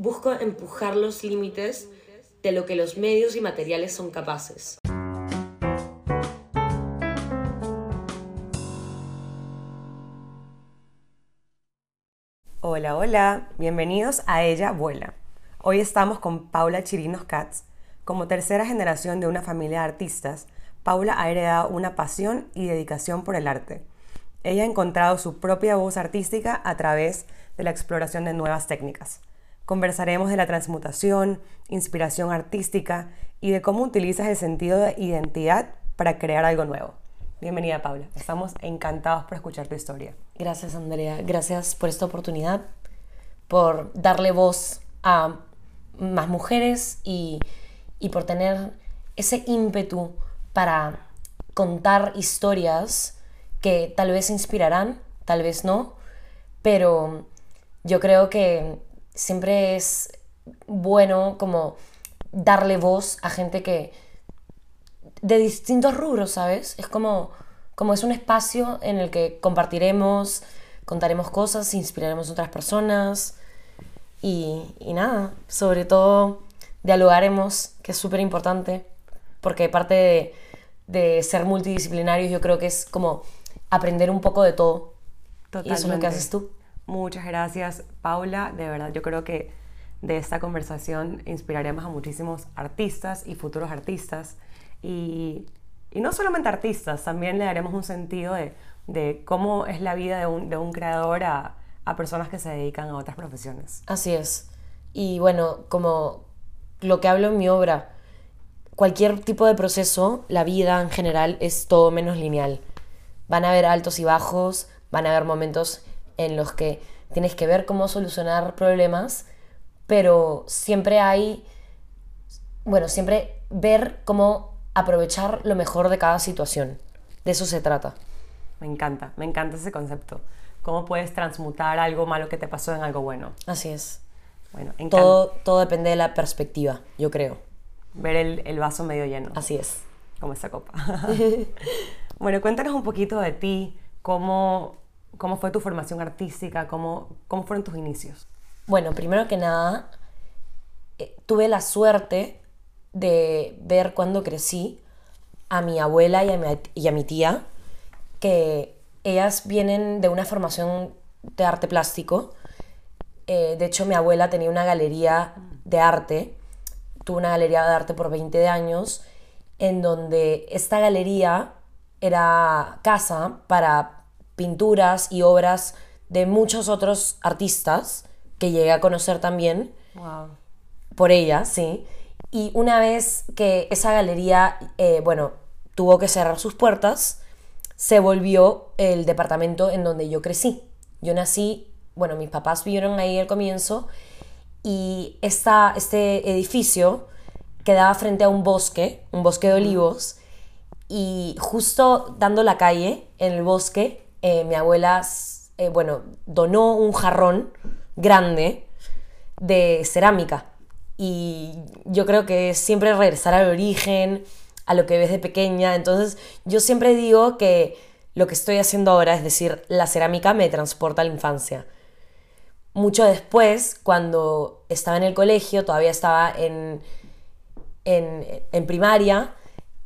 busco empujar los límites de lo que los medios y materiales son capaces. Hola, hola, bienvenidos a Ella Vuela. Hoy estamos con Paula Chirinos Katz. Como tercera generación de una familia de artistas, Paula ha heredado una pasión y dedicación por el arte. Ella ha encontrado su propia voz artística a través de la exploración de nuevas técnicas. Conversaremos de la transmutación, inspiración artística y de cómo utilizas el sentido de identidad para crear algo nuevo. Bienvenida Paula, estamos encantados por escuchar tu historia. Gracias Andrea, gracias por esta oportunidad, por darle voz a más mujeres y, y por tener ese ímpetu para contar historias que tal vez inspirarán, tal vez no, pero yo creo que siempre es bueno como darle voz a gente que de distintos rubros, ¿sabes? Es como, como es un espacio en el que compartiremos, contaremos cosas, inspiraremos a otras personas y, y nada, sobre todo dialogaremos, que es súper importante, porque parte de, de ser multidisciplinarios yo creo que es como aprender un poco de todo. Y eso es lo que haces tú. Muchas gracias, Paula. De verdad, yo creo que de esta conversación inspiraremos a muchísimos artistas y futuros artistas. Y, y no solamente artistas, también le daremos un sentido de, de cómo es la vida de un, de un creador a, a personas que se dedican a otras profesiones. Así es. Y bueno, como lo que hablo en mi obra, cualquier tipo de proceso, la vida en general es todo menos lineal. Van a haber altos y bajos, van a haber momentos en los que tienes que ver cómo solucionar problemas, pero siempre hay, bueno, siempre ver cómo aprovechar lo mejor de cada situación. De eso se trata. Me encanta, me encanta ese concepto. ¿Cómo puedes transmutar algo malo que te pasó en algo bueno? Así es. Bueno. Todo, todo depende de la perspectiva, yo creo. Ver el, el vaso medio lleno. Así es. Como esta copa. bueno, cuéntanos un poquito de ti, cómo, cómo fue tu formación artística, cómo, cómo fueron tus inicios. Bueno, primero que nada, eh, tuve la suerte de ver cuando crecí a mi abuela y a mi, y a mi tía, que ellas vienen de una formación de arte plástico. Eh, de hecho, mi abuela tenía una galería de arte, tuvo una galería de arte por 20 años, en donde esta galería era casa para pinturas y obras de muchos otros artistas que llegué a conocer también Wow. por ella, sí. Y una vez que esa galería, eh, bueno, tuvo que cerrar sus puertas, se volvió el departamento en donde yo crecí. Yo nací, bueno, mis papás vivieron ahí al comienzo y esta, este edificio quedaba frente a un bosque, un bosque de olivos, y justo dando la calle en el bosque, eh, mi abuela, eh, bueno, donó un jarrón grande de cerámica. Y yo creo que siempre regresar al origen, a lo que ves de pequeña. Entonces, yo siempre digo que lo que estoy haciendo ahora, es decir, la cerámica me transporta a la infancia. Mucho después, cuando estaba en el colegio, todavía estaba en, en, en primaria,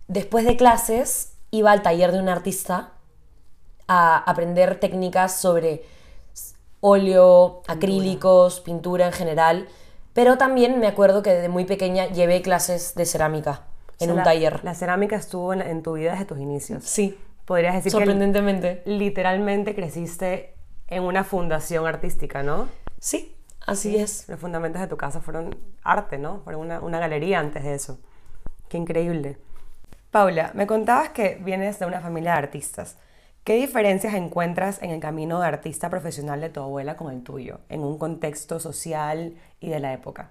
después de clases iba al taller de un artista a aprender técnicas sobre óleo, acrílicos, pintura en general, pero también me acuerdo que desde muy pequeña llevé clases de cerámica en O sea, un la- taller. La cerámica estuvo en, en tu vida desde tus inicios. Sí, Podrías decir sorprendentemente. que literalmente creciste en una fundación artística, ¿no? Sí, así es. Los fundamentos de tu casa fueron arte, ¿no? Fueron una, una galería antes de eso. Qué increíble. Paula, me contabas que vienes de una familia de artistas. ¿Qué diferencias encuentras en el camino de artista profesional de tu abuela con el tuyo, en un contexto social y de la época?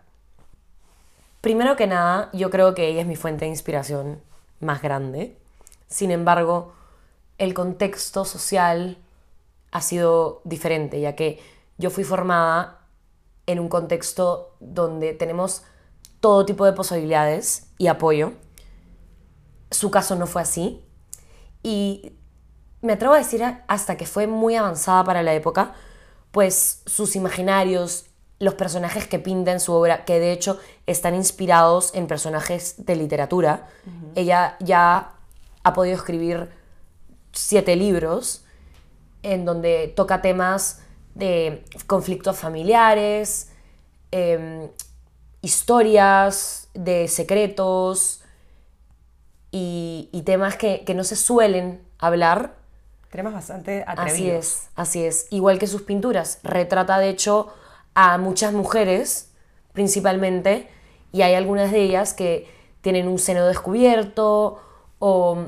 Primero que nada, yo creo que ella es mi fuente de inspiración más grande. Sin embargo, el contexto social ha sido diferente, ya que yo fui formada en un contexto donde tenemos todo tipo de posibilidades y apoyo. Su caso no fue así. Y me atrevo a decir hasta que fue muy avanzada para la época, pues sus imaginarios, los personajes que pinta en su obra, que de hecho están inspirados en personajes de literatura. Ella ya ha podido escribir siete libros en donde toca temas de conflictos familiares, em, historias de secretos y, y temas que, que no se suelen hablar. Temas bastante atrevidos. Así es, así es. Igual que sus pinturas. Retrata, de hecho, a muchas mujeres, principalmente, y hay algunas de ellas que tienen un seno descubierto o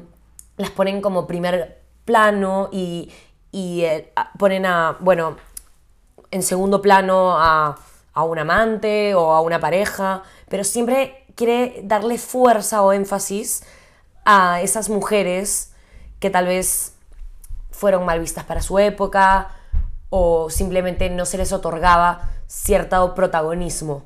las ponen como primer plano y, y eh, ponen a, bueno, en segundo plano a, a un amante o a una pareja, pero siempre quiere darle fuerza o énfasis a esas mujeres que tal vez fueron mal vistas para su época o simplemente no se les otorgaba cierto protagonismo.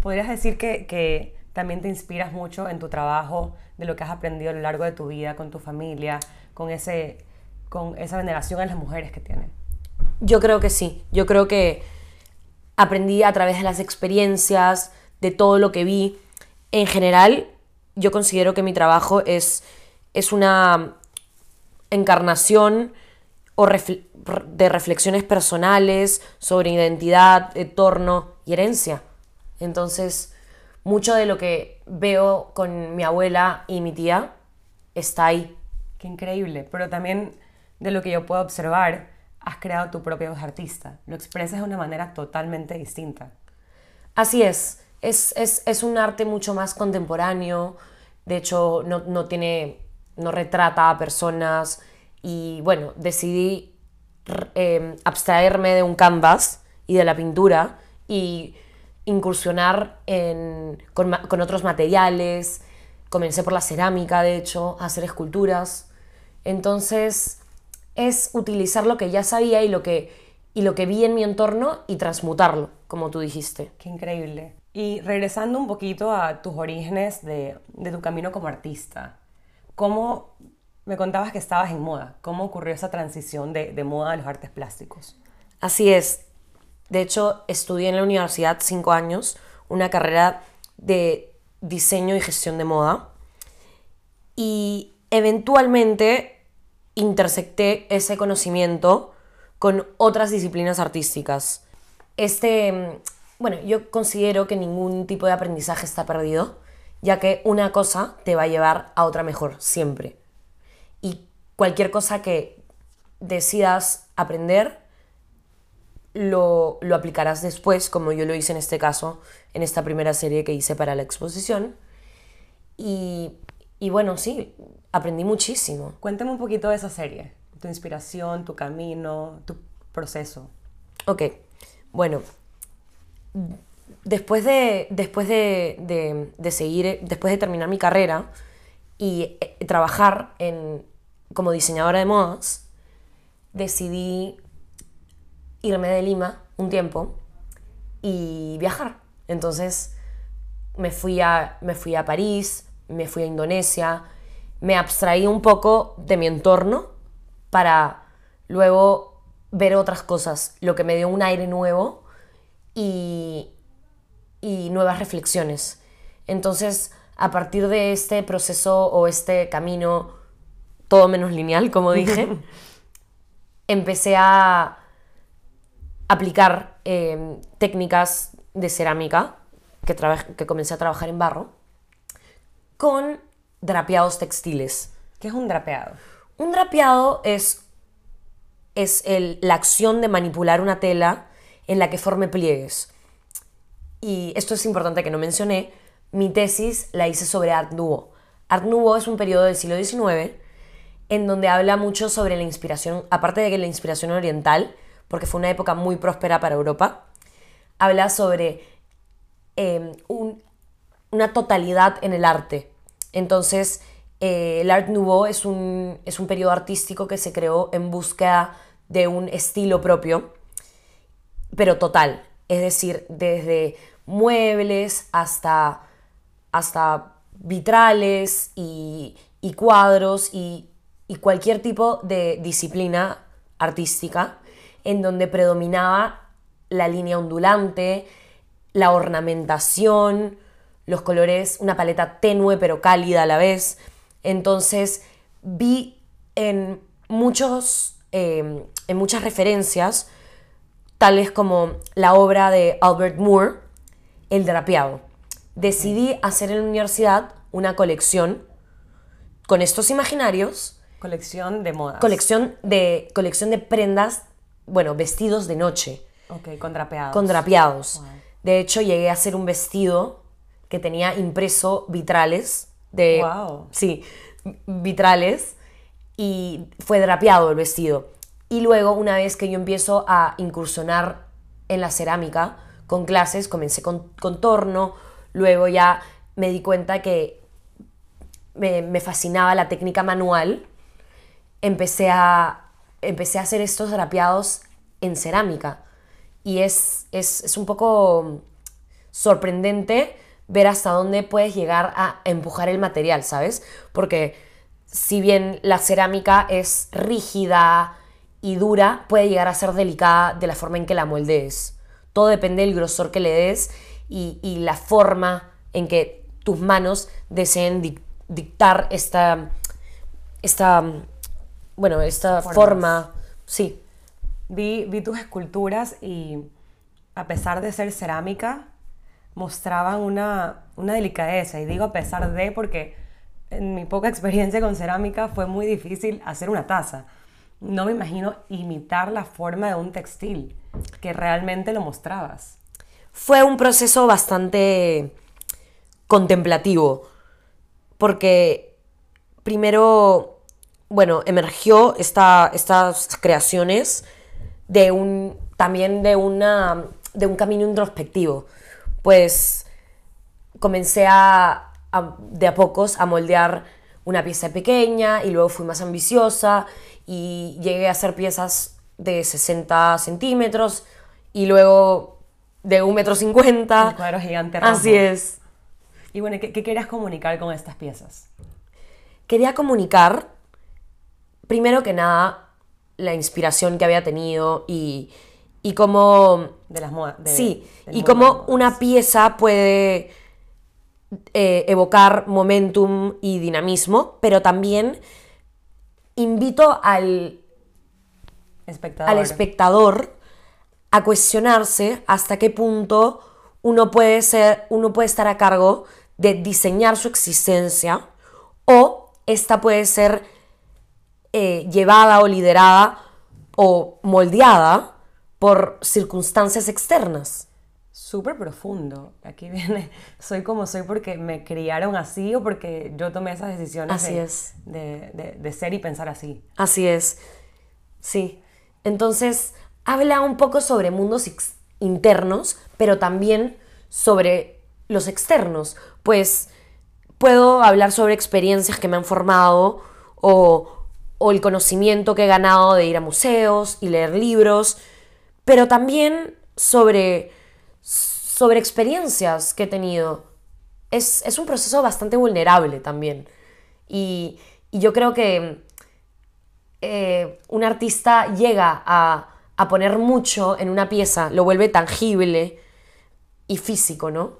¿Podrías decir que, que también te inspiras mucho en tu trabajo, de lo que has aprendido a lo largo de tu vida, con tu familia, con, ese, con esa veneración a las mujeres que tienen? Yo creo que sí, yo creo que aprendí a través de las experiencias, de todo lo que vi. En general, yo considero que mi trabajo es, es una encarnación o refle- de reflexiones personales sobre identidad, entorno y herencia. Entonces, mucho de lo que veo con mi abuela y mi tía está ahí. Qué increíble, pero también de lo que yo puedo observar, has creado tu propia voz artista. Lo expresas de una manera totalmente distinta. Así es. Es, es, es un arte mucho más contemporáneo. De hecho, no, no tiene. No retrata a personas. Y bueno, decidí eh, abstraerme de un canvas y de la pintura y incursionar en- con, con otros materiales. Comencé por la cerámica, de hecho, a hacer esculturas. Entonces, es utilizar lo que ya sabía y lo que, y lo que vi en mi entorno y transmutarlo, como tú dijiste. Qué increíble. Y regresando un poquito a tus orígenes de, de tu camino como artista, ¿cómo me contabas que estabas en moda? ¿Cómo ocurrió esa transición de, moda a los artes plásticos? Así es. De hecho, estudié en la universidad cinco años una carrera de diseño y gestión de moda. Y eventualmente intersecté ese conocimiento con otras disciplinas artísticas. Este, mm, bueno, yo considero que ningún tipo de aprendizaje está perdido, ya que una cosa te va a llevar a otra mejor, siempre. Y cualquier cosa que decidas aprender, lo, lo aplicarás después, como yo lo hice en este caso, en esta primera serie que hice para la exposición. Y, y bueno, sí, aprendí muchísimo. Cuéntame un poquito de esa serie, tu inspiración, tu camino, tu proceso. Ok, bueno, después de, después de, de- de seguir, después de terminar mi carrera y eh, trabajar en, como diseñadora de modas, decidí irme de Lima un tiempo y viajar. Entonces me fui a, me fui a París, me fui a Indonesia, me abstraí un poco de mi entorno para luego ver otras cosas, lo que me dio un aire nuevo y, y nuevas reflexiones. Entonces, a partir de este proceso o este camino, todo menos lineal, como dije, empecé a aplicar eh, técnicas de cerámica, que, que comencé a trabajar en barro, con drapeados textiles. ¿Qué es un drapeado? Un drapeado es, es el- la acción de manipular una tela en la que forme pliegues. Y esto es importante que no mencioné, mi tesis la hice sobre Art Nouveau. Art Nouveau es un periodo del siglo XIX en donde habla mucho sobre la inspiración, aparte de que la inspiración oriental, porque fue una época muy próspera para Europa, habla sobre un- una totalidad en el arte. Entonces, eh, el Art Nouveau es un, es un periodo artístico que se creó en búsqueda de un estilo propio, pero total. Es decir, desde muebles hasta, hasta vitrales y, y cuadros y, y cualquier tipo de disciplina artística en donde predominaba la línea ondulante, la ornamentación, los colores, una paleta tenue pero cálida a la vez. Entonces vi en muchos, eh, en muchas referencias, tales como la obra de Albert Moore, El drapeado. Decidí hacer en la universidad una colección con estos imaginarios Colección de modas. colección de, colección de prendas, bueno, vestidos de noche, Ok, con drapeados. con drapeados. Wow. De hecho, llegué a hacer un vestido que tenía impreso vitrales de... Wow. Sí, vitrales y fue drapeado el vestido. Y luego, una vez que yo empiezo a incursionar en la cerámica con clases, comencé con contorno, luego ya me di cuenta que me, fascinaba la técnica manual, empecé a, empecé a hacer estos drapeados en cerámica. Y es, es, es un poco sorprendente ver hasta dónde puedes llegar a empujar el material, ¿sabes? Porque si bien la cerámica es rígida y dura, puede llegar a ser delicada de la forma en que la moldees. Todo depende del grosor que le des y, y la forma en que tus manos deseen dic- dictar esta, esta, bueno, esta Formas. forma, sí, Vi, vi tus esculturas y a pesar de ser cerámica, mostraban una, una delicadeza. Y digo a pesar de porque en mi poca experiencia con cerámica fue muy difícil hacer una taza. No me imagino imitar la forma de un textil, que realmente lo mostrabas. fue un proceso bastante contemplativo, porque primero, bueno, emergió esta- estas creaciones de un, también de, una, de un camino introspectivo, pues comencé a, de a pocos a moldear una pieza pequeña y luego fui más ambiciosa y llegué a hacer piezas de 60 centímetros y luego de un metro cincuenta. El cuadro gigante rojo. Así es. Y bueno, ¿qué, qué querías comunicar con estas piezas? Quería comunicar, primero que nada, la inspiración que había tenido y, y cómo De las modas. sí, y cómo una pieza puede eh, evocar momentum y dinamismo, pero también invito al, Espectador. al espectador a cuestionarse hasta qué punto uno puede ser, uno puede estar a cargo de diseñar su existencia o esta puede ser eh, llevada o liderada o moldeada por circunstancias externas. Súper profundo. Aquí viene, soy como soy porque me criaron así o porque yo tomé esas decisiones Así de, es. de- de- de ser y pensar así. Así es. Sí. Entonces, habla un poco sobre mundos internos, pero también sobre los externos. Pues puedo hablar sobre experiencias que me han formado o, o el conocimiento que he ganado de ir a museos y leer libros, pero también sobre, sobre experiencias que he tenido. Es, es un proceso bastante vulnerable también. Y, y yo creo que eh, un artista llega a, a poner mucho en una pieza, lo vuelve tangible y físico, ¿no?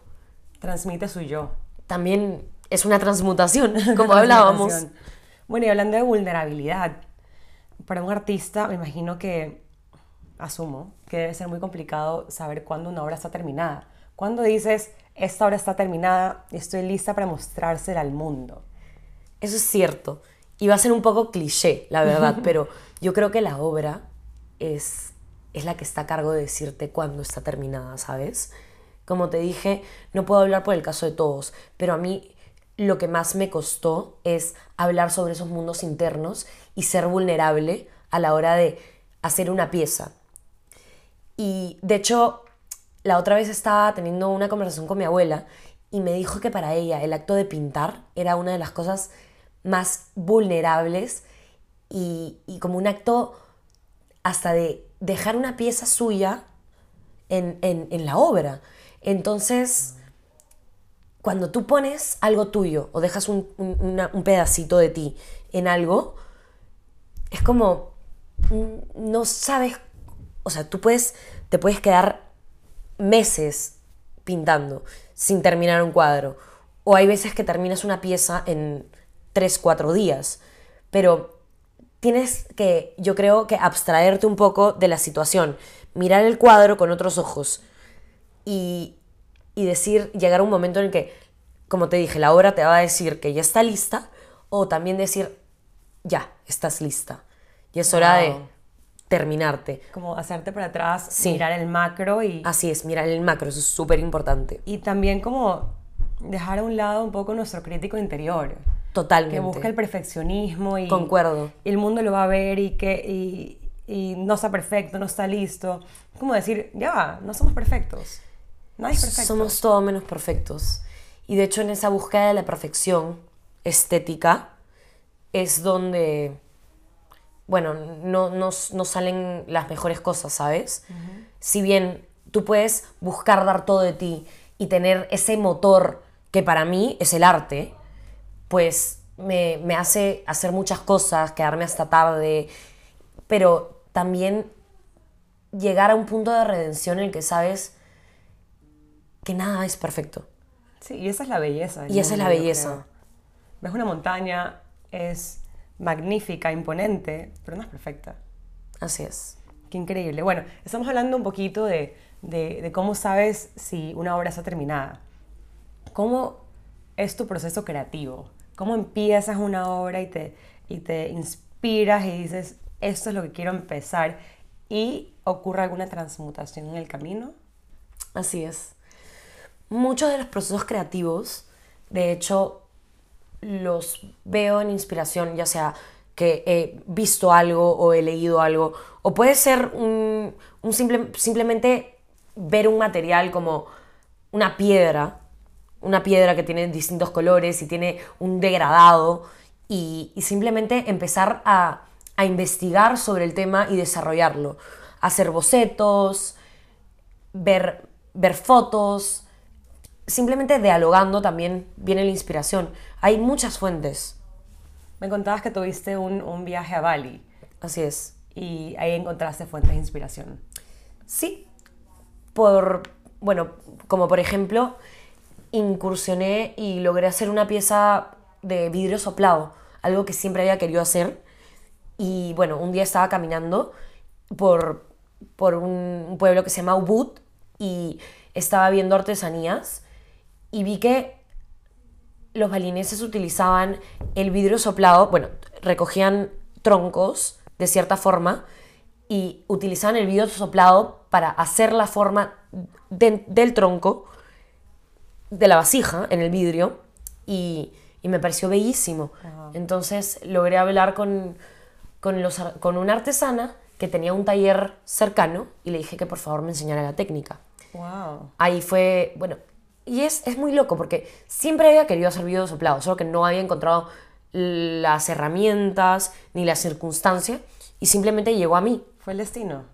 Transmite su yo. También es una transmutación, como hablábamos. Bueno, y hablando de vulnerabilidad, para un artista me imagino que, asumo, que debe ser muy complicado saber cuándo una obra está terminada. Cuando dices, esta obra está terminada y estoy lista para mostrársela al mundo. Eso es cierto. Y va a ser un poco cliché, la verdad, pero yo creo que la obra es, es la que está a cargo de decirte cuándo está terminada, ¿sabes? Como te dije, no puedo hablar por el caso de todos, pero a mí lo que más me costó es hablar sobre esos mundos internos y ser vulnerable a la hora de hacer una pieza. Y de hecho, la otra vez estaba teniendo una conversación con mi abuela y me dijo que para ella el acto de pintar era una de las cosas más vulnerables y, y como un acto hasta de dejar una pieza suya en, en- en la obra. Entonces, cuando tú pones algo tuyo o dejas un, un- un pedacito de ti en algo, es como mm, no sabes o sea, tú puedes, te puedes quedar meses pintando sin terminar un cuadro. O hay veces que terminas una pieza en 3, 4 días. Pero tienes que, yo creo que abstraerte un poco de la situación, mirar el cuadro con otros ojos y, y decir, llegar a un momento en el que, como te dije, la obra te va a decir que ya está lista o también decir, ya, estás lista. Y es hora de. Terminarte. Como hacerte para atrás, Sí. mirar el macro y, Así es, mirar el macro, eso es súper importante. y también como dejar a un lado un poco nuestro crítico interior. Totalmente. que busca el perfeccionismo y Concuerdo. y el mundo lo va a ver y que y, y no está perfecto, no está listo. Es como decir, ya va, no somos perfectos. Nadie es perfecto. Somos todo menos perfectos. Y de hecho en esa búsqueda de la perfección estética es donde, bueno, no, no, no salen las mejores cosas, ¿sabes? Si bien tú puedes buscar dar todo de ti y tener ese motor que para mí es el arte, pues me, me hace hacer muchas cosas, quedarme hasta tarde, pero también llegar a un punto de redención en el que sabes que nada es perfecto. Sí, y esa es la belleza. Y esa es la belleza. Ves una montaña, es magnífica, imponente, pero no es perfecta. Así es. Qué increíble. Bueno, estamos hablando un poquito de, de- de cómo sabes si una obra está terminada. ¿Cómo es tu proceso creativo? ¿Cómo empiezas una obra y te, y te inspiras y dices, esto es lo que quiero empezar? ¿Y ocurre alguna transmutación en el camino? Así es. Muchos de los procesos creativos, de hecho, los veo en inspiración, ya sea que he visto algo o he leído algo, o puede ser un, un simple, simplemente ver un material como una piedra, una piedra que tiene distintos colores y tiene un degradado, y, simplemente empezar a, a investigar sobre el tema y desarrollarlo, hacer bocetos, ver, ver fotos, simplemente dialogando también viene la inspiración. Hay muchas fuentes, Me contabas que tuviste un, un viaje a Bali así es. y ahí encontraste fuentes de inspiración. Sí, por, bueno, como por ejemplo, incursioné y logré hacer una pieza de vidrio soplado, algo que siempre había querido hacer. Y bueno, un día estaba caminando por, por un, un pueblo que se llama Ubud y estaba viendo artesanías y vi que los balineses utilizaban el vidrio soplado, bueno, recogían troncos de cierta forma y utilizaban el vidrio soplado para hacer la forma de- del tronco, de la vasija en el vidrio y, y me pareció bellísimo. Entonces logré hablar con, con, los, con una artesana que tenía un taller cercano y le dije que por favor me enseñara la técnica ¡Wow! ahí fue, bueno, y es, es muy loco porque siempre había querido hacer video soplado, solo que no había encontrado las herramientas ni la circunstancia y simplemente llegó a mí. Fue el destino.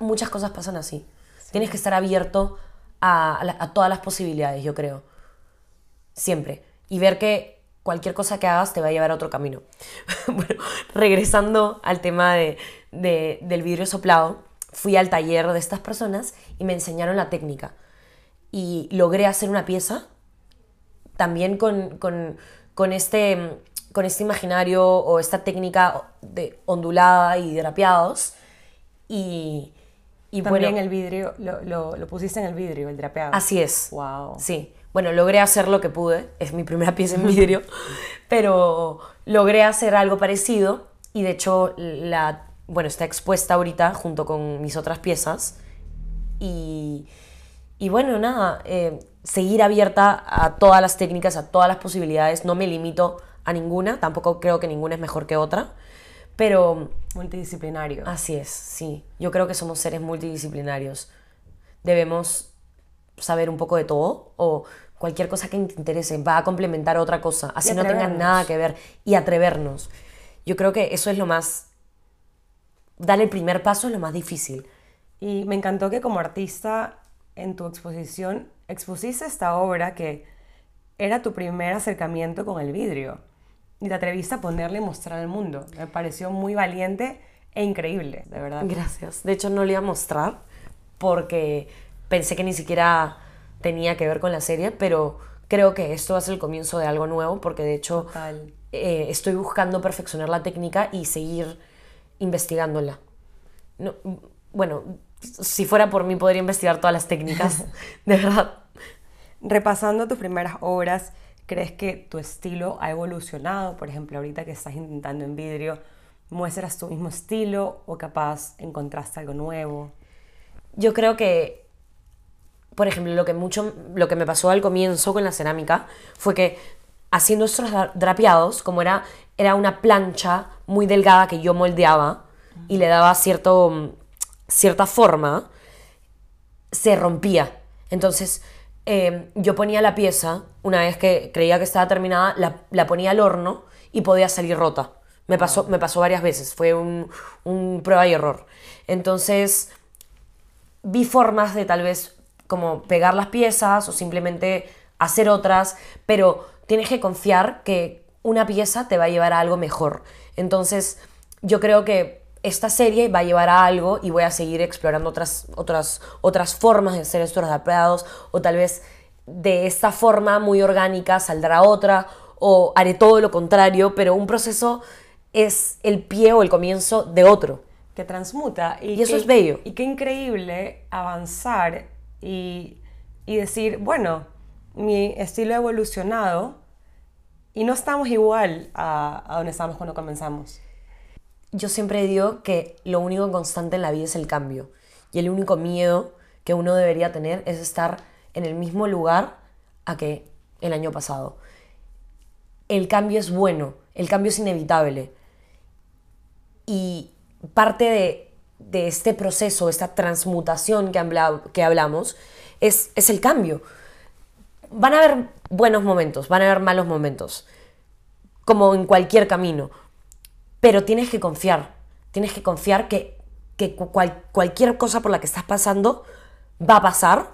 Muchas cosas pasan así. Tienes que estar abierto a, a a todas las posibilidades, yo creo. Siempre. Y ver que cualquier cosa que hagas te va a llevar a otro camino. bueno, regresando al tema de, de- del vidrio soplado, fui al taller de estas personas y me enseñaron la técnica. Y logré hacer una pieza también con, con- con este, con este imaginario o esta técnica de ondulada y drapeados. Y, y También bueno, el vidrio, lo, lo, lo pusiste en el vidrio, el drapeado. así es. ¡Wow! Sí, bueno, logré hacer lo que pude, es mi primera pieza en vidrio, pero logré hacer algo parecido y de hecho la, bueno, está expuesta ahorita junto con mis otras piezas y, y bueno, nada, eh, seguir abierta a todas las técnicas, a todas las posibilidades, no me limito a ninguna, tampoco creo que ninguna es mejor que otra, pero Multidisciplinario. Así es, sí. Yo creo que somos seres multidisciplinarios. Debemos saber un poco de todo o cualquier cosa que te interese va a complementar otra cosa, así no tenga atrevernos. nada que ver y atrevernos. Yo creo que eso es lo más dar el primer paso es lo más difícil. Y me encantó que como artista en tu exposición expusiste esta obra que era tu primer acercamiento con el vidrio y te atreviste a ponerle y mostrar al mundo. Me pareció muy valiente e increíble, de verdad. Gracias. De hecho, no le iba a mostrar porque pensé que ni siquiera tenía que ver con la serie, pero creo que esto va a ser el comienzo de algo nuevo porque de hecho eh, estoy buscando perfeccionar la técnica y seguir investigándola. No, bueno, si fuera por mí podría investigar todas las técnicas, de verdad. Repasando tus primeras obras, ¿crees que tu estilo ha evolucionado? Por ejemplo, ahorita que estás intentando en vidrio, ¿muestras tu mismo estilo o capaz encontraste algo nuevo? Yo creo que, por ejemplo, lo que, mucho, lo que me pasó al comienzo con la cerámica fue que haciendo estos dra- drapeados, como era, era una plancha muy delgada que yo moldeaba y le daba cierto, cierta forma, se rompía. Entonces, eh, yo ponía la pieza, una vez que creía que estaba terminada, la, la ponía al horno y podía salir rota. Me pasó, me pasó varias veces, fue un, un prueba y error. Entonces, vi formas de tal vez como pegar las piezas o simplemente hacer otras, pero tienes que confiar que una pieza te va a llevar a algo mejor. Entonces, yo creo que esta serie va a llevar a algo y voy a seguir explorando otras, otras, otras formas de hacer estos drapeados o tal vez de esta forma muy orgánica saldrá otra o haré todo lo contrario, pero un proceso es el pie o el comienzo de otro. que transmuta. Y eso qué- es bello. Y qué increíble avanzar y, y decir, bueno, mi estilo ha evolucionado y no estamos igual a, a donde estábamos cuando comenzamos. Yo siempre digo que lo único constante en la vida es el cambio. Y el único miedo que uno debería tener es estar en el mismo lugar a que el año pasado. El cambio es bueno, el cambio es inevitable. Y parte de, de este proceso, esta transmutación que, que hablamos, es, es el cambio. Van a haber buenos momentos, van a haber malos momentos, como en cualquier camino. Pero tienes que confiar, tienes que confiar que, que cu- cual- cualquier cosa por la que estás pasando va a pasar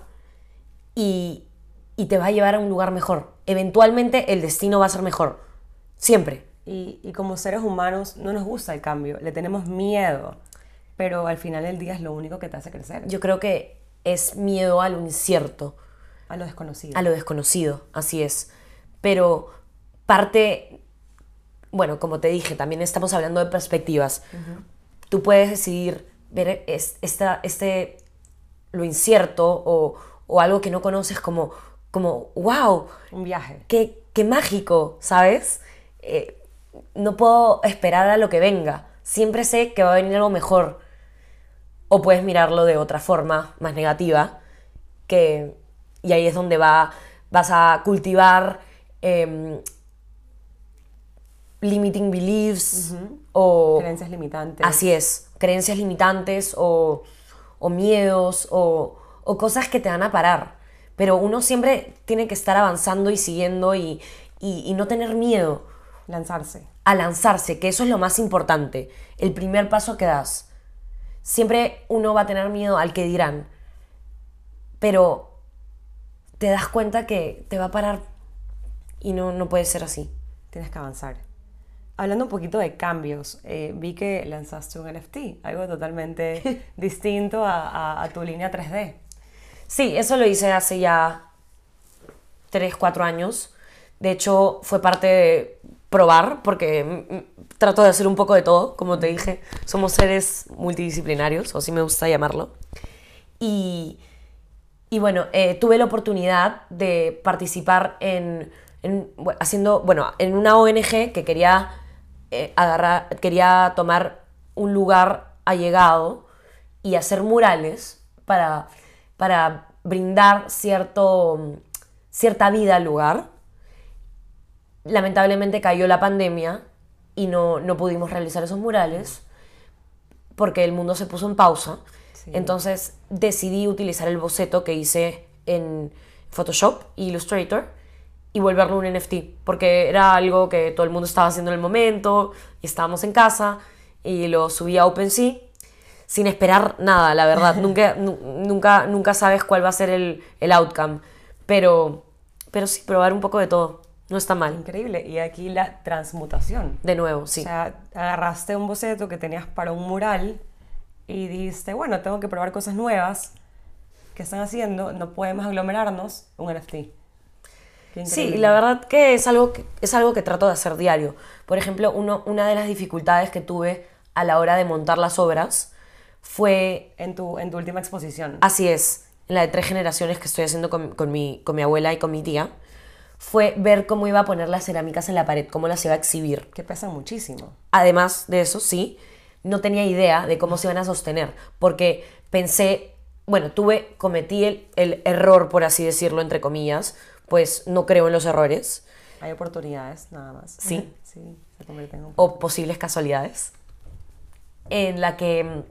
y, y te va a llevar a un lugar mejor. Eventualmente el destino va a ser mejor, siempre. Y, y como seres humanos no nos gusta el cambio, le tenemos miedo, pero al final del día es lo único que te hace crecer, Yo creo que es miedo a lo incierto, a lo desconocido. a lo desconocido, así es. Pero parte, bueno, como te dije, también estamos hablando de perspectivas. Tú puedes decidir ver es- esta, este, lo incierto o, o algo que no conoces como, como wow, Un viaje. qué, qué mágico, ¿sabes? Eh, no puedo esperar a lo que venga. Siempre sé que va a venir algo mejor. O puedes mirarlo de otra forma, más negativa, que, y ahí es donde va, vas a cultivar em, limiting beliefs o... Creencias limitantes. Así es, creencias limitantes o, o miedos o, o cosas que te van a parar. Pero uno siempre tiene que estar avanzando y siguiendo y, y- y no tener miedo Lanzarse. a lanzarse, que eso es lo más importante, el primer paso que das. Siempre uno va a tener miedo al que dirán, pero te das cuenta que te va a parar y no, no puede ser así. Tienes que avanzar. Hablando un poquito de cambios, eh, vi que lanzaste un NFT, algo totalmente distinto a, a- a tu línea 3D. Sí, eso lo hice hace ya 3, 4 años. De hecho, fue parte de probar, porque trato de hacer un poco de todo, como te dije. Somos seres multidisciplinarios, o así me gusta llamarlo. Y, y bueno, eh, tuve la oportunidad de participar en, haciendo, bueno, en una ONG que quería eh, agarrar, quería tomar un lugar allegado y hacer murales para, para brindar cierto, cierta vida al lugar. Lamentablemente cayó la pandemia y no, no pudimos realizar esos murales porque el mundo se puso en pausa. Sí. Entonces decidí utilizar el boceto que hice en Photoshop e Illustrator y volverlo un NFT, porque era algo que todo el mundo estaba haciendo en el momento y estábamos en casa y lo subí a OpenSea sin esperar nada, la verdad. nunca, nu- nunca, nunca sabes cuál va a ser el, el outcome, pero, pero sí, probar un poco de todo. No está mal. Increíble. Y aquí la transmutación. De nuevo, sí. O sea, agarraste un boceto que tenías para un mural y dijiste, bueno, tengo que probar cosas nuevas. ¿Qué están haciendo? No podemos aglomerarnos. Un NFT. Sí, la verdad que es algo que, es algo que trato de hacer diario. Por ejemplo, uno, una de las dificultades que tuve a la hora de montar las obras fue, En tu, en tu última exposición. así es, en la de tres generaciones que estoy haciendo con, con mi, con mi abuela y con mi tía, fue ver cómo iba a poner las cerámicas en la pared, cómo las iba a exhibir. Que pesan muchísimo. Además de eso, sí, no tenía idea de cómo se iban a sostener, porque pensé, bueno, tuve, cometí el, el error, por así decirlo, entre comillas, pues no creo en los errores. Hay oportunidades, nada más. Sí. sí, se convierte en un... o posibles casualidades, en la que,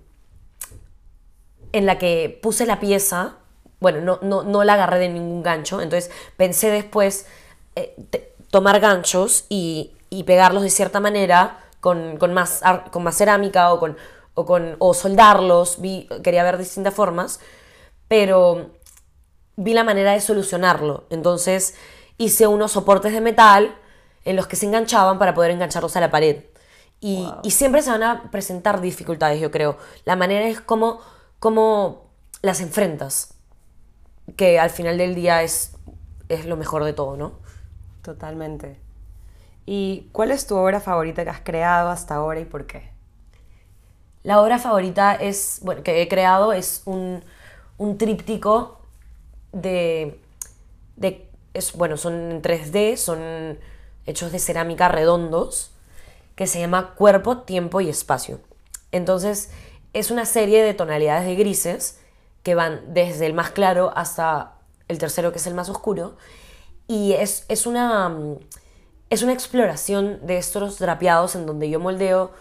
en la que puse la pieza, bueno, no, no, no la agarré de ningún gancho, entonces pensé después eh, te- tomar ganchos y, y pegarlos de cierta manera con, con más, con más cerámica o, con, o, con, o soldarlos, vi, quería ver distintas formas, pero vi la manera de solucionarlo. Entonces hice unos soportes de metal en los que se enganchaban para poder engancharlos a la pared. Y, y siempre se van a presentar dificultades, yo creo. La manera es cómo, cómo las enfrentas, que al final del día es, es lo mejor de todo, ¿no? Totalmente. ¿Y cuál es tu obra favorita que has creado hasta ahora y por qué? La obra favorita es, bueno, que he creado es un, un tríptico de, de es, bueno, son en 3D, son hechos de cerámica redondos, que se llama Cuerpo, Tiempo y Espacio. Entonces, es una serie de tonalidades de grises que van desde el más claro hasta el tercero, que es el más oscuro, y es, es una, es una exploración de estos drapeados en donde yo moldeo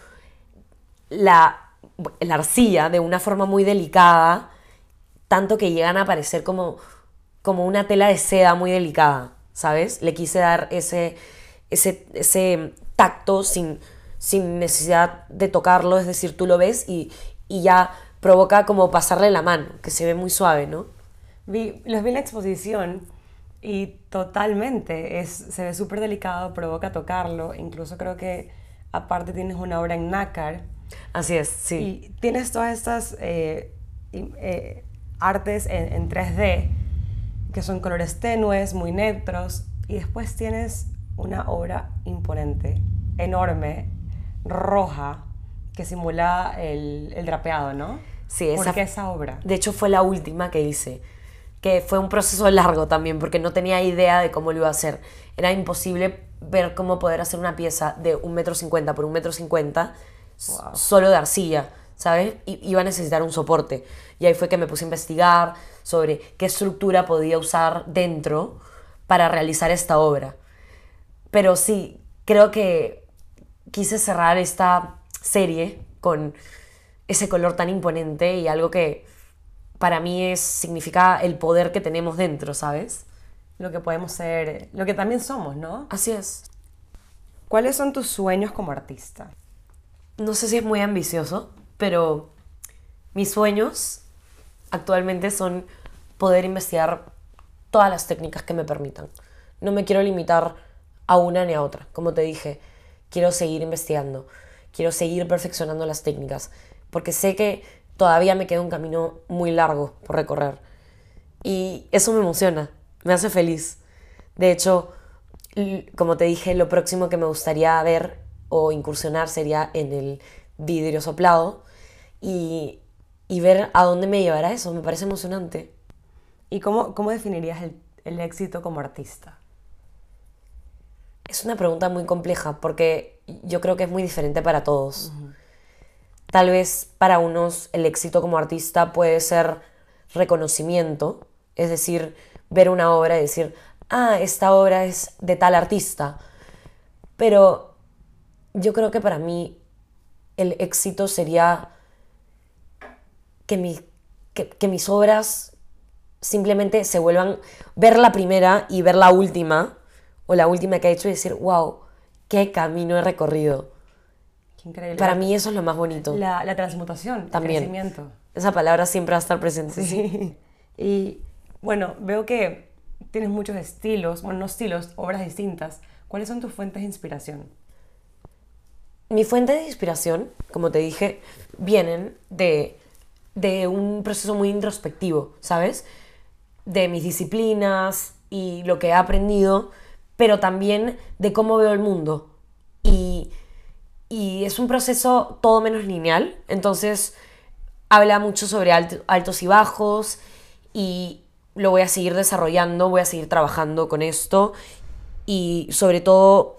la, la arcilla de una forma muy delicada, tanto que llegan a parecer como, como una tela de seda muy delicada, ¿sabes? Le quise dar ese, ese, ese tacto sin, sin necesidad de tocarlo, es decir, tú lo ves y, y ya provoca como pasarle la mano, que se ve muy suave, ¿no? Vi, los vi en la exposición y totalmente, es, se ve súper delicado, provoca tocarlo, incluso creo que aparte tienes una obra en nácar Así es, sí. y tienes todas estas eh, eh, artes en, en 3D que son colores tenues, muy neutros y después tienes una obra imponente, enorme, roja, que simula el, el drapeado, ¿no? Sí, ¿Por esa- qué esa obra? De hecho, fue la última que hice, que fue un proceso largo también, porque no tenía idea de cómo lo iba a hacer. Era imposible ver cómo poder hacer una pieza de un metro cincuenta por un metro cincuenta Wow. solo de arcilla, ¿sabes? I- iba a necesitar un soporte. Y ahí fue que me puse a investigar sobre qué estructura podía usar dentro para realizar esta obra. Pero sí, creo que quise cerrar esta serie con ese color tan imponente y algo que para mí es, significa el poder que tenemos dentro, ¿sabes? Lo que podemos ser, lo que también somos, ¿no? Así es. ¿Cuáles son tus sueños como artista? No sé si es muy ambicioso, pero mis sueños actualmente son poder investigar todas las técnicas que me permitan. No me quiero limitar a una ni a otra. Como te dije, quiero seguir investigando, quiero seguir perfeccionando las técnicas, porque sé que todavía me queda un camino muy largo por recorrer. Y eso me emociona, me hace feliz. De hecho, como te dije, lo próximo que me gustaría ver o incursionar sería en el vidrio soplado y, y ver a dónde me llevará eso. Me parece emocionante. ¿Y cómo, cómo definirías el, el éxito como artista? Es una pregunta muy compleja porque yo creo que es muy diferente para todos. Tal vez para unos el éxito como artista puede ser reconocimiento, es decir, ver una obra y decir, ah, esta obra es de tal artista. Pero yo creo que para mí el éxito sería que, mi- que, que mis obras simplemente se vuelvan, ver la primera y ver la última, o la última que he hecho y decir, wow, qué camino he recorrido. Qué increíble. Para mí eso es lo más bonito. la, la transmutación, También. el crecimiento. Esa palabra siempre va a estar presente. Sí. Y bueno, veo que tienes muchos estilos, bueno, no estilos, obras distintas. ¿Cuáles son tus fuentes de inspiración? Mi fuente de inspiración, como te dije, vienen de, de un proceso muy introspectivo, ¿sabes? De mis disciplinas y lo que he aprendido, pero también de cómo veo el mundo. Y, y es un proceso todo menos lineal, entonces habla mucho sobre alt- altos y bajos y lo voy a seguir desarrollando, voy a seguir trabajando con esto y sobre todo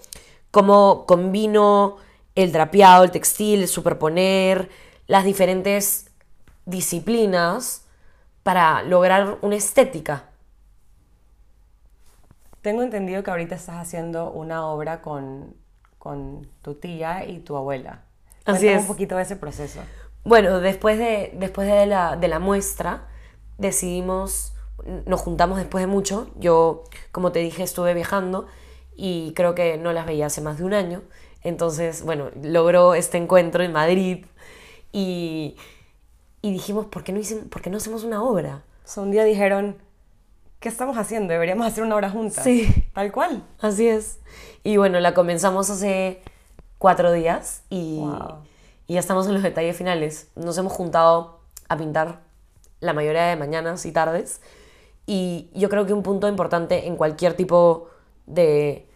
cómo combino el drapeado, el textil, el superponer, las diferentes disciplinas para lograr una estética. Tengo entendido que ahorita estás haciendo una obra con, con tu tía y tu abuela. Así Cuéntame es. un poquito de ese proceso. Bueno, después de, después de, la, de la muestra, decidimos, nos juntamos después de mucho. Yo, como te dije, estuve viajando y creo que no las veía hace más de un año. Entonces, bueno, logró este encuentro en Madrid y, y dijimos, ¿por qué, no hicimos, ¿por qué no hacemos una obra? O sea, un día dijeron, ¿qué estamos haciendo? Deberíamos hacer una obra juntas. Sí. Tal cual. Así es. Y bueno, la comenzamos hace cuatro días y, Wow. y ya estamos en los detalles finales. Nos hemos juntado a pintar la mayoría de mañanas y tardes. Y yo creo que un punto importante en cualquier tipo de,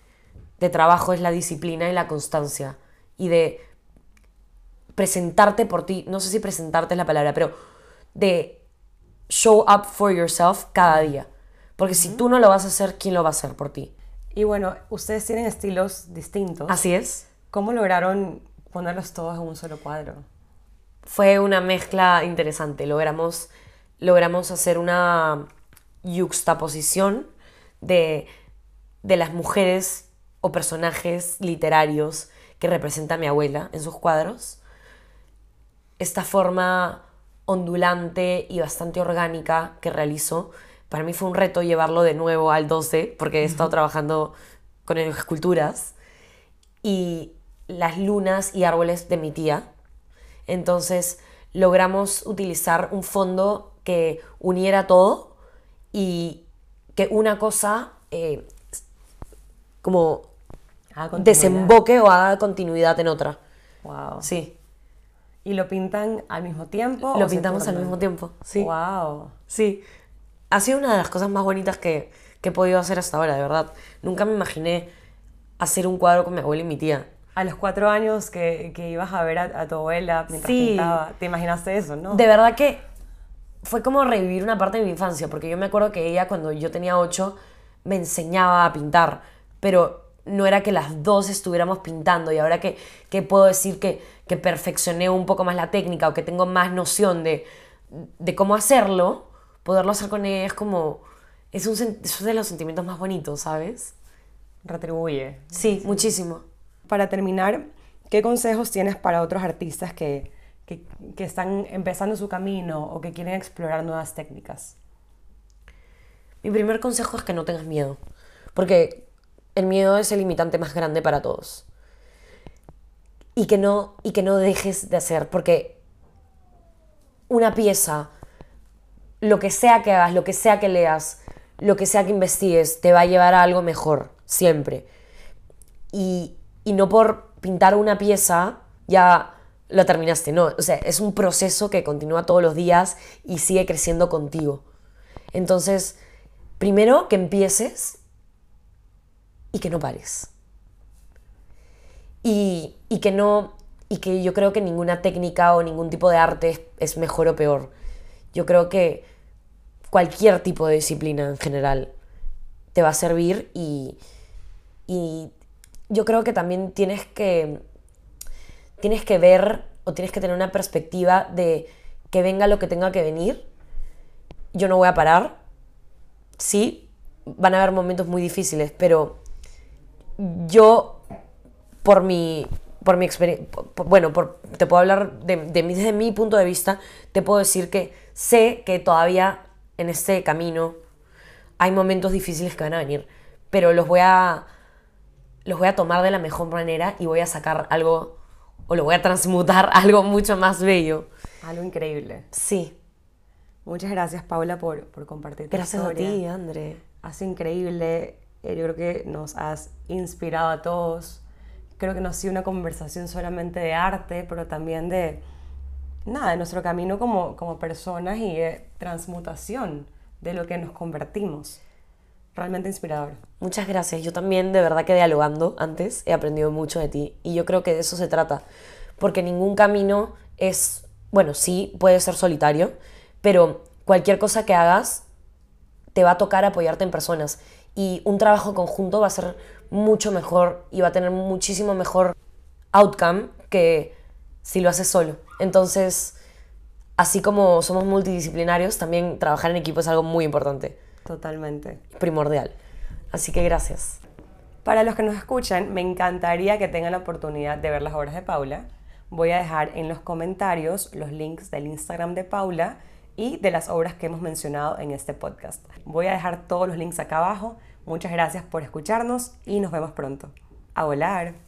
de trabajo es la disciplina y la constancia. Y de presentarte por ti, no sé si presentarte es la palabra, pero de show up for yourself cada día. Porque si tú no lo vas a hacer, ¿quién lo va a hacer por ti? Y bueno, ustedes tienen estilos distintos. Así es. ¿Cómo lograron ponerlos todos en un solo cuadro? Fue una mezcla interesante. Logramos, logramos hacer una yuxtaposición de, de las mujeres o personajes literarios que representa mi abuela en sus cuadros. Esta forma ondulante y bastante orgánica que realizó, para mí fue un reto llevarlo de nuevo al 12, porque he estado trabajando con esculturas y las lunas y árboles de mi tía. Entonces logramos utilizar un fondo que uniera todo y que una cosa eh, como desemboque o haga continuidad en otra. Wow. Sí, ¿Y lo pintan al mismo tiempo? lo pintamos al mismo tiempo. Sí, Wow. sí. Ha sido una de las cosas más bonitas que, que he podido hacer hasta ahora, de verdad. Nunca me imaginé hacer un cuadro con mi abuela y mi tía. A los cuatro años que, que ibas a ver a, a tu abuela mientras Sí. pintaba, te imaginaste eso, ¿no? De verdad que fue como revivir una parte de mi infancia, porque yo me acuerdo que ella cuando yo tenía 8 me enseñaba a pintar, pero no era que las dos estuviéramos pintando y ahora que, que puedo decir que, que perfeccioné un poco más la técnica o que tengo más noción de, de cómo hacerlo, poderlo hacer con ella es como... Es, un, es uno de los sentimientos más bonitos, ¿sabes? Retribuye. Sí, muchísimo. Para terminar, ¿qué consejos tienes para otros artistas que, que, que están empezando su camino o que quieren explorar nuevas técnicas? Mi primer consejo es que no tengas miedo, porque el miedo es el limitante más grande para todos. Y que no, y que no dejes de hacer, porque una pieza, lo que sea que hagas, lo que sea que leas, lo que sea que investigues, te va a llevar a algo mejor, siempre. Y, y no por pintar una pieza ya lo terminaste, no. O sea, es un proceso que continúa todos los días y sigue creciendo contigo. Entonces, primero que empieces y que no pares. Y, y que no. Y que yo creo que ninguna técnica o ningún tipo de arte es, es mejor o peor. Yo creo que cualquier tipo de disciplina en general te va a servir y, y yo creo que también tienes que tienes que ver o tienes que tener una perspectiva de que venga lo que tenga que venir. Yo no voy a parar. Sí, van a haber momentos muy difíciles, pero yo, por mi, por mi experiencia, bueno, por, te puedo hablar de, de desde mi punto de vista, te puedo decir que sé que todavía en este camino hay momentos difíciles que van a venir, pero los voy a, los voy a tomar de la mejor manera y voy a sacar algo, o lo voy a transmutar a algo mucho más bello. Algo increíble. Sí, Muchas gracias, Paula, por, por compartir tu gracias a historia. ti, André. Ha sido increíble. Eh, Yo creo que nos has inspirado a todos. Creo que no ha sido una conversación solamente de arte, pero también de, nada, de nuestro camino como, como personas y de transmutación de lo que nos convertimos. Realmente inspirador. Muchas gracias. Yo también de verdad que dialogando antes he aprendido mucho de ti y yo creo que de eso se trata. Porque ningún camino es, bueno, sí, puede ser solitario, pero cualquier cosa que hagas te va a tocar apoyarte en personas y un trabajo conjunto va a ser mucho mejor y va a tener muchísimo mejor outcome que si lo haces solo. Entonces, así como somos multidisciplinarios, también trabajar en equipo es algo muy importante, Totalmente. primordial. Así que gracias. Para los que nos escuchan, me encantaría que tengan la oportunidad de ver las obras de Paula. Voy a dejar en los comentarios los links del Instagram de Paula y de las obras que hemos mencionado en este podcast. Voy a dejar todos los links acá abajo. Muchas gracias por escucharnos y nos vemos pronto. A volar.